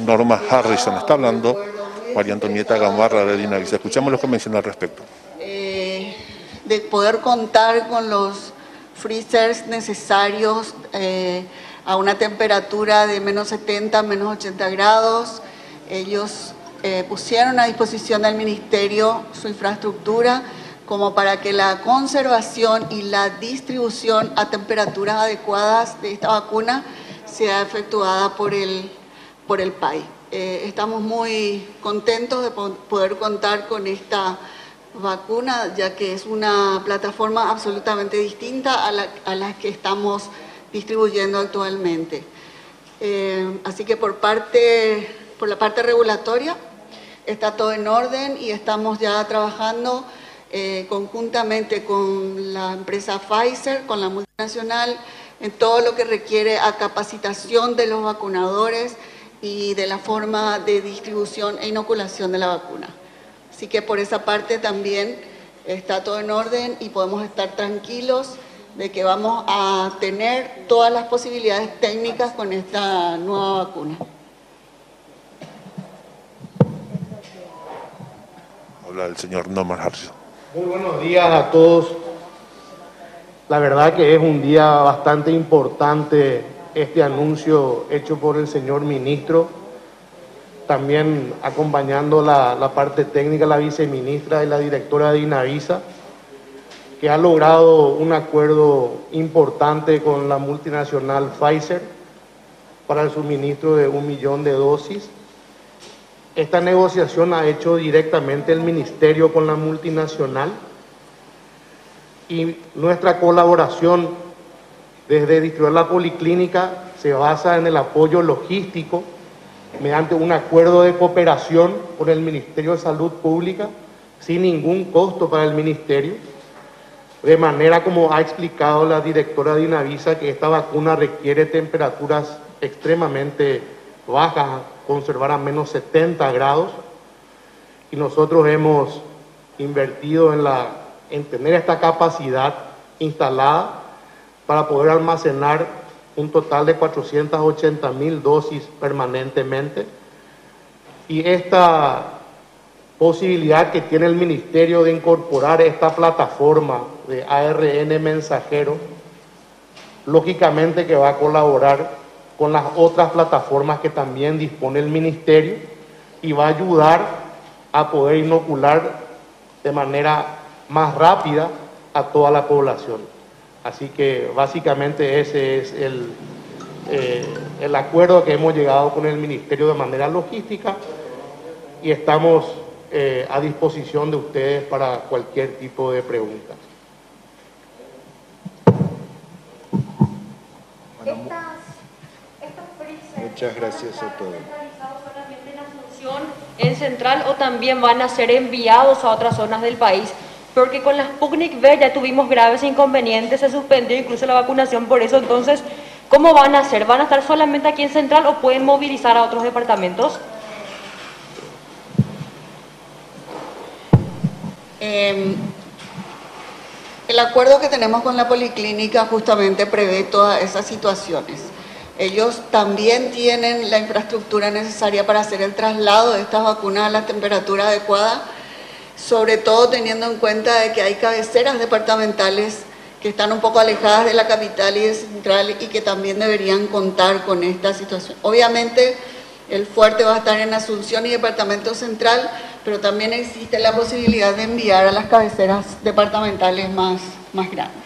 Norma Harrison. Está hablando María Antonieta Gamarra de Dinavisa. Escuchamos lo que menciona al respecto. Eh, de poder contar con los freezers necesarios eh, a una temperatura de menos 70, menos 80 grados. Ellos eh, pusieron a disposición del Ministerio su infraestructura como para que la conservación y la distribución a temperaturas adecuadas de esta vacuna sea efectuada por el, por el PAI. Eh, estamos muy contentos de poder contar con esta vacuna, ya que es una plataforma absolutamente distinta a la, a la que estamos distribuyendo actualmente. Eh, así que por, parte, por la parte regulatoria está todo en orden y estamos ya trabajando eh, conjuntamente con la empresa Pfizer, con la multinacional, en todo lo que requiere a capacitación de los vacunadores y de la forma de distribución e inoculación de la vacuna. Así que por esa parte también está todo en orden y podemos estar tranquilos de que vamos a tener todas las posibilidades técnicas con esta nueva vacuna. Habla el señor Norman Harrison. Muy buenos días a todos. La verdad que es un día bastante importante este anuncio hecho por el señor ministro, también acompañando la, la parte técnica, la viceministra y la directora de INAVISA que ha logrado un acuerdo importante con la multinacional Pfizer para el suministro de un millón de dosis. Esta negociación ha hecho directamente el ministerio con la multinacional y nuestra colaboración desde distribuir la policlínica se basa en el apoyo logístico mediante un acuerdo de cooperación con el Ministerio de Salud Pública sin ningún costo para el ministerio de manera como ha explicado la directora de Inavisa que esta vacuna requiere temperaturas extremadamente bajas, conservar a menos 70 grados, y nosotros hemos invertido en, la, en tener esta capacidad instalada para poder almacenar un total de 480 mil dosis permanentemente. Y esta posibilidad que tiene el Ministerio de incorporar esta plataforma de ARN mensajero, lógicamente que va a colaborar con las otras plataformas que también dispone el Ministerio y va a ayudar a poder inocular de manera más rápida a toda la población. Así que básicamente ese es el, eh, el acuerdo que hemos llegado con el Ministerio de manera logística y estamos eh, a disposición de ustedes para cualquier tipo de preguntas. muchas gracias a todos. en Central o también van a ser enviados a otras zonas del país? Porque con las Sputnik V ya tuvimos graves inconvenientes, se suspendió incluso la vacunación por eso. Entonces, ¿cómo van a hacer? ¿Van a estar solamente aquí en Central o pueden movilizar a otros departamentos? Em, el acuerdo que tenemos con la policlínica justamente prevé todas esas situaciones. Ellos también tienen la infraestructura necesaria para hacer el traslado de estas vacunas a la temperatura adecuada, sobre todo teniendo en cuenta de que hay cabeceras departamentales que están un poco alejadas de la capital y de central y que también deberían contar con esta situación. Obviamente el fuerte va a estar en Asunción y Departamento Central, pero también existe la posibilidad de enviar a las cabeceras departamentales más, más grandes.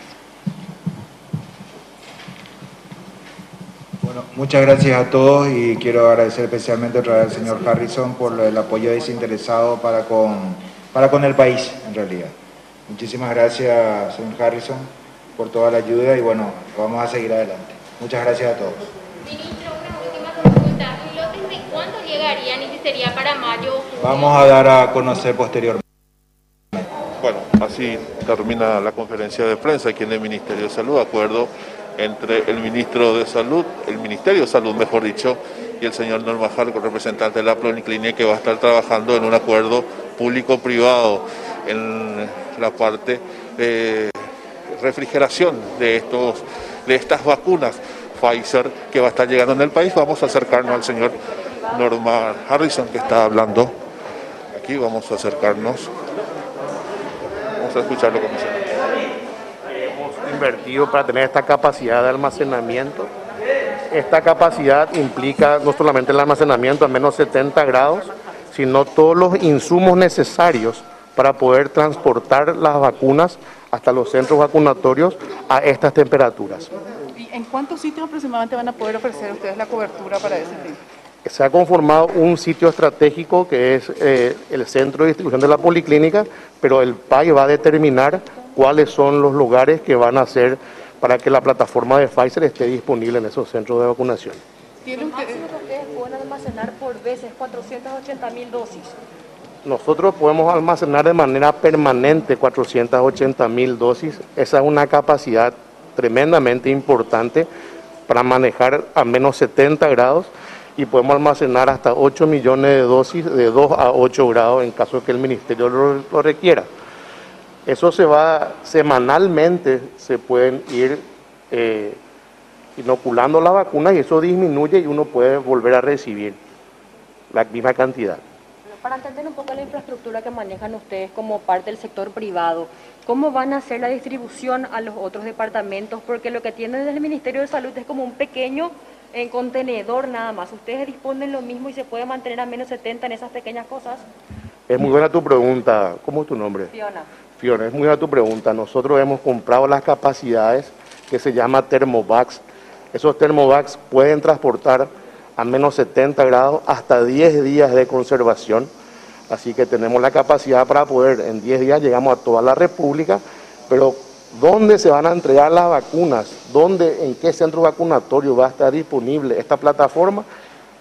Bueno, muchas gracias a todos y quiero agradecer especialmente al señor Harrison por el apoyo desinteresado para con, para con el país, en realidad. Muchísimas gracias, señor Harrison, por toda la ayuda y bueno, vamos a seguir adelante. Muchas gracias a todos. llegarían y si sería para mayo Vamos a dar a conocer posteriormente. Bueno, así termina la conferencia de prensa aquí en el Ministerio de Salud, acuerdo entre el ministro de Salud, el Ministerio de Salud, mejor dicho, y el señor Norma Jarco, representante de la Pluriclínica, que va a estar trabajando en un acuerdo público-privado en la parte de refrigeración de, estos, de estas vacunas Pfizer que va a estar llegando en el país. Vamos a acercarnos al señor Norma Harrison que está hablando. Aquí vamos a acercarnos. Vamos a escuchar lo que dice. Hemos invertido para tener esta capacidad de almacenamiento. Esta capacidad implica no solamente el almacenamiento a menos 70 grados, sino todos los insumos necesarios para poder transportar las vacunas hasta los centros vacunatorios a estas temperaturas. ¿Y en cuántos sitios aproximadamente van a poder ofrecer ustedes la cobertura para ese fin? Se ha conformado un sitio estratégico que es eh, el centro de distribución de la policlínica, pero el PAI va a determinar cuáles son los lugares que van a ser para que la plataforma de Pfizer esté disponible en esos centros de vacunación. ¿Tiene usted- máximo que ustedes pueden almacenar por vez es 480 mil dosis. Nosotros podemos almacenar de manera permanente 480 mil dosis. Esa es una capacidad tremendamente importante para manejar a menos 70 grados y podemos almacenar hasta 8 millones de dosis de 2 a 8 grados en caso que el ministerio lo, requiera. Eso se va semanalmente, se pueden ir eh, inoculando la vacuna y eso disminuye y uno puede volver a recibir la misma cantidad. Para entender un poco la infraestructura que manejan ustedes como parte del sector privado, ¿cómo van a hacer la distribución a los otros departamentos? Porque lo que tienen desde el Ministerio de Salud es como un pequeño eh, contenedor nada más. ¿Ustedes disponen lo mismo y se puede mantener a menos 70 en esas pequeñas cosas? Es muy buena tu pregunta. ¿Cómo es tu nombre? Fiona. Fiona, es muy buena tu pregunta. Nosotros hemos comprado las capacidades que se llama Thermovax. Esos Thermovax pueden transportar a menos 70 grados hasta 10 días de conservación. Así que tenemos la capacidad para poder, en 10 días llegamos a toda la República, pero ¿dónde se van a entregar las vacunas? ¿Dónde, en qué centro vacunatorio va a estar disponible esta plataforma?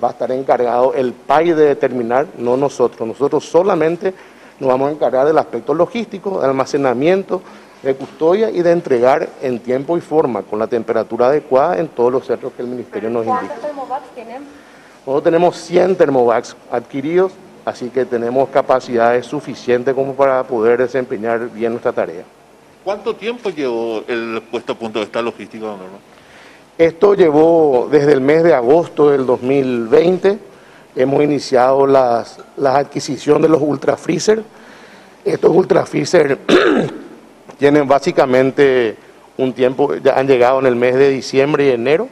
Va a estar encargado el PAI de determinar, no nosotros. Nosotros solamente nos vamos a encargar del aspecto logístico, de almacenamiento, de custodia y de entregar en tiempo y forma, con la temperatura adecuada en todos los centros que el Ministerio nos indica. ¿Cuántos Thermovax tienen? Nosotros tenemos 100 Thermovax adquiridos, así que tenemos capacidades suficientes como para poder desempeñar bien nuestra tarea. ¿Cuánto tiempo llevó el puesto a punto de esta logística, don Norma? Esto llevó desde el mes de agosto del 2020. Hemos iniciado las, la adquisición de los ultra freezer. Estos ultra freezer tienen básicamente un tiempo, ya han llegado en el mes de diciembre y enero.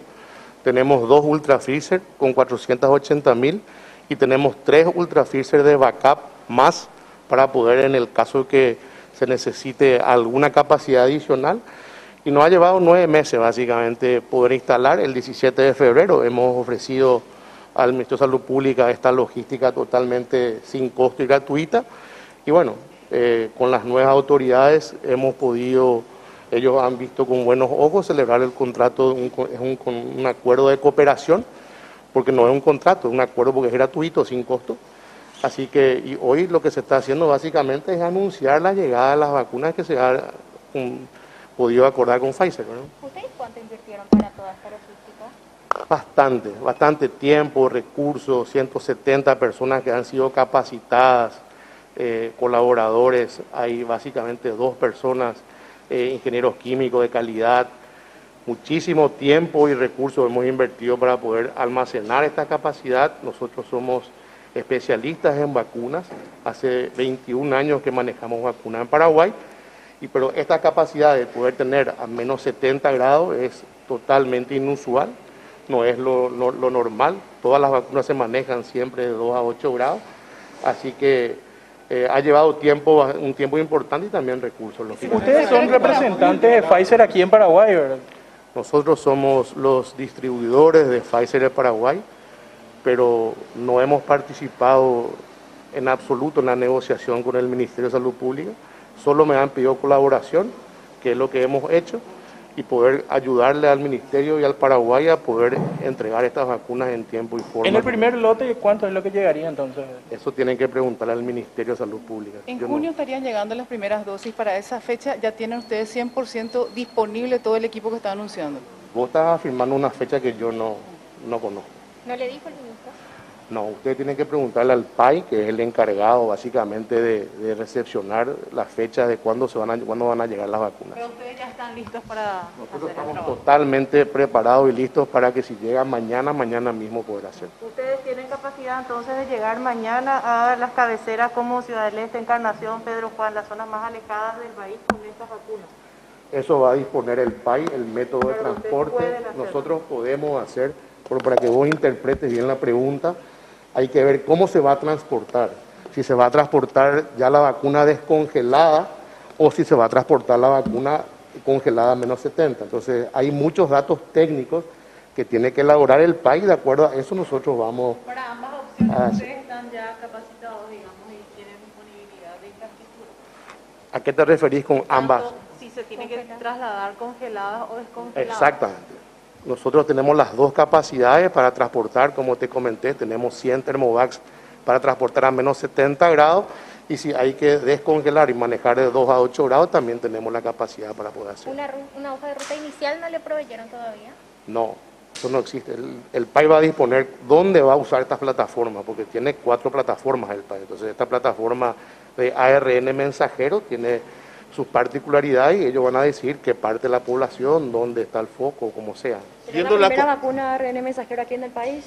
Tenemos dos ultra freezer con 480 mil y tenemos tres ultra de backup más para poder en el caso que se necesite alguna capacidad adicional. Y nos ha llevado nueve meses básicamente poder instalar. El 17 de febrero hemos ofrecido al Ministerio de Salud Pública esta logística totalmente sin costo y gratuita. Y bueno, eh, con las nuevas autoridades hemos podido, ellos han visto con buenos ojos celebrar el contrato, un, es un, con un acuerdo de cooperación, porque no es un contrato, es un acuerdo porque es gratuito, sin costo. Así que y hoy lo que se está haciendo básicamente es anunciar la llegada de las vacunas que se ha um, podido acordar con Pfizer. ¿no? ¿Ustedes cuánto invirtieron para toda esta logística? Bastante, bastante tiempo, recursos, 170 personas que han sido capacitadas, eh, colaboradores, hay básicamente dos personas, eh, ingenieros químicos de calidad, muchísimo tiempo y recursos hemos invertido para poder almacenar esta capacidad. Nosotros somos especialistas en vacunas, hace 21 años que manejamos vacunas en Paraguay, y, pero esta capacidad de poder tener a menos 70 grados es totalmente inusual, no es lo, lo- lo normal, todas las vacunas se manejan siempre de 2 a 8 grados, así que eh, ha llevado tiempo, un tiempo importante y también recursos. lógicamente. Ustedes son representantes de Pfizer aquí en Paraguay, ¿verdad? Nosotros somos los distribuidores de Pfizer de Paraguay, pero no hemos participado en absoluto en la negociación con el Ministerio de Salud Pública. Solo me han pedido colaboración, que es lo que hemos hecho, y poder ayudarle al Ministerio y al Paraguay a poder entregar estas vacunas en tiempo y forma. En el primer lote, ¿cuánto es lo que llegaría entonces? Eso tienen que preguntarle al Ministerio de Salud Pública. En Yo no- junio estarían llegando las primeras dosis. Para esa fecha ya tienen ustedes 100% disponible todo el equipo que está anunciando. Vos estás afirmando una fecha que yo no, no conozco. ¿No le dijo el ministro? No, ustedes tienen que preguntarle al PAI, que es el encargado básicamente de, de recepcionar las fechas de cuándo, se van a, cuándo van a llegar las vacunas. Pero ustedes ya están listos para Nosotros hacer estamos totalmente preparados y listos para que si llegan mañana, mañana mismo poder hacer. Ustedes tienen capacidad entonces de llegar mañana a las cabeceras como Ciudad del Este, Encarnación, Pedro Juan, las zonas más alejadas del país con estas vacunas. Eso va a disponer el PAI, el método de Pero transporte. Nosotros podemos hacer, pero para que vos interpretes bien la pregunta, hay que ver cómo se va a transportar. Si se va a transportar ya la vacuna descongelada o si se va a transportar la vacuna congelada a menos 70. Entonces, hay muchos datos técnicos que tiene que elaborar el PAI, de acuerdo a eso nosotros vamos Para ambas opciones ustedes están ya capacitados, digamos, y tienen disponibilidad de infraestructura. ¿A qué te referís con ambas? Si se tiene que trasladar congeladas o descongeladas. Exactamente. Nosotros tenemos las dos capacidades para transportar, como te comenté, tenemos 100 termovacs para transportar a menos 70 grados y si hay que descongelar y manejar de 2 a 8 grados, también tenemos la capacidad para poder hacerlo. Una, una hoja de ruta inicial no le proveyeron todavía. No, eso no existe. El, el PAI va a disponer dónde va a usar estas plataformas, porque tiene cuatro plataformas el PAI. Entonces, esta plataforma de ARN mensajero tiene sus particularidades y ellos van a decir qué parte de la población, dónde está el foco, como sea. ¿Es Viendo la la primera co- vacuna ARN mensajero aquí en el país?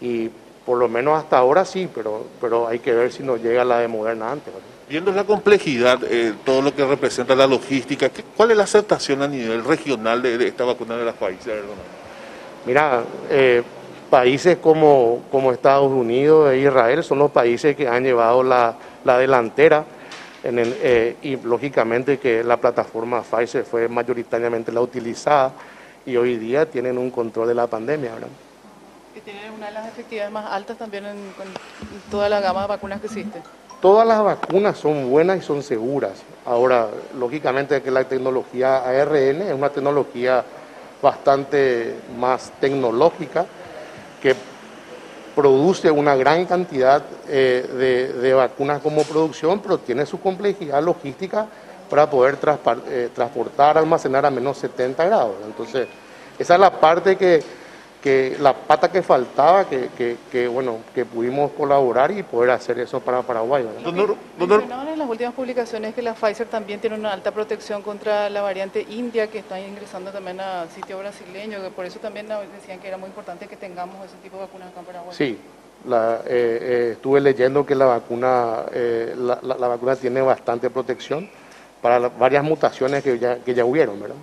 Y por lo menos hasta ahora sí, pero, pero hay que ver si nos llega la de Moderna antes. ¿verdad? Viendo la complejidad, eh, todo lo que representa la logística, ¿qué- ¿cuál es la aceptación a nivel regional de, de esta vacuna de las Pfizer? Mira, eh, países como, como Estados Unidos e Israel son los países que han llevado la, la delantera en el, eh, y lógicamente que la plataforma Pfizer fue mayoritariamente la utilizada y hoy día tienen un control de la pandemia, ¿verdad? Y tienen una de las efectividades más altas también en, con toda la gama de vacunas que existe. Todas las vacunas son buenas y son seguras. Ahora, lógicamente que la tecnología ARN es una tecnología bastante más tecnológica que produce una gran cantidad eh, de, de vacunas como producción, pero tiene su complejidad logística para poder eh, transportar, almacenar a menos 70 grados. Entonces, esa es la parte que, que la pata que faltaba, que, que, que, bueno, que pudimos colaborar y poder hacer eso para Paraguay. Nor- Mencionaban en las últimas publicaciones que la Pfizer también tiene una alta protección contra la variante india que está ingresando también a sitio brasileño, que por eso también decían que era muy importante que tengamos ese tipo de vacunas acá en Paraguay. Sí, la, eh, eh, estuve leyendo que la vacuna, eh, la, la- la vacuna tiene bastante protección para la- varias mutaciones que ya, que ya hubieron, ¿verdad?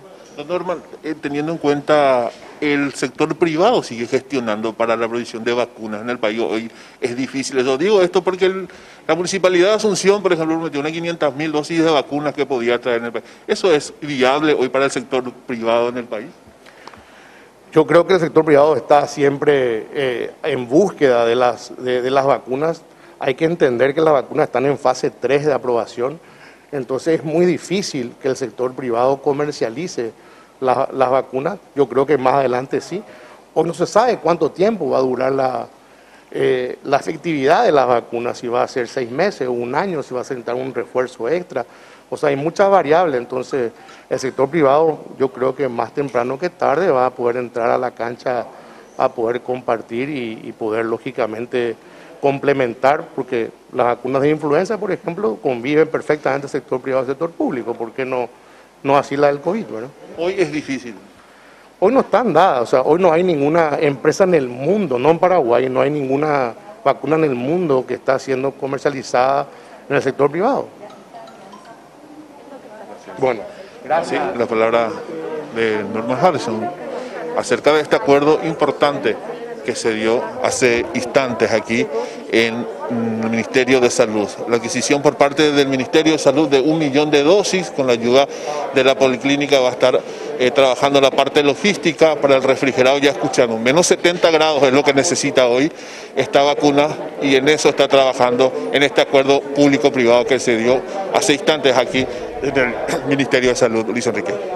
Norman, eh, teniendo en cuenta el sector privado sigue gestionando para la provisión de vacunas en el país, hoy es difícil eso. Digo esto porque la Municipalidad de Asunción, por ejemplo, metió unas 500 mil dosis de vacunas que podía traer en el país. ¿Eso es viable hoy para el sector privado en el país? Yo creo que el sector privado está siempre eh, en búsqueda de las, de las vacunas. Hay que entender que las vacunas están en fase 3 de aprobación, entonces es muy difícil que el sector privado comercialice la- las vacunas. Yo creo que más adelante sí. Hoy no se sabe cuánto tiempo va a durar la, eh, la efectividad de las vacunas, si va a ser seis meses o un año, si va a sentar un refuerzo extra. O sea, hay muchas variables, entonces el sector privado yo creo que más temprano que tarde va a poder entrar a la cancha a poder compartir y, y poder lógicamente complementar, porque las vacunas de influenza, por ejemplo, conviven perfectamente el sector privado y el sector público, ¿por qué no, no así la del COVID? ¿verdad? Hoy es difícil. Hoy no están dadas, o sea, hoy no hay ninguna empresa en el mundo, no en Paraguay, no hay ninguna vacuna en el mundo que está siendo comercializada en el sector privado. Bueno, Sí, la palabra de Norman Harrison acerca de este acuerdo importante que se dio hace instantes aquí en mm, el Ministerio de Salud. La adquisición por parte del Ministerio de Salud de un millón de dosis con la ayuda de la Policlínica va a estar eh, trabajando la parte logística para el refrigerado, ya escucharon, menos 70 grados es lo que necesita hoy esta vacuna y en eso está trabajando en este acuerdo público-privado que se dio hace instantes aquí en el Ministerio de Salud, Luis Enrique.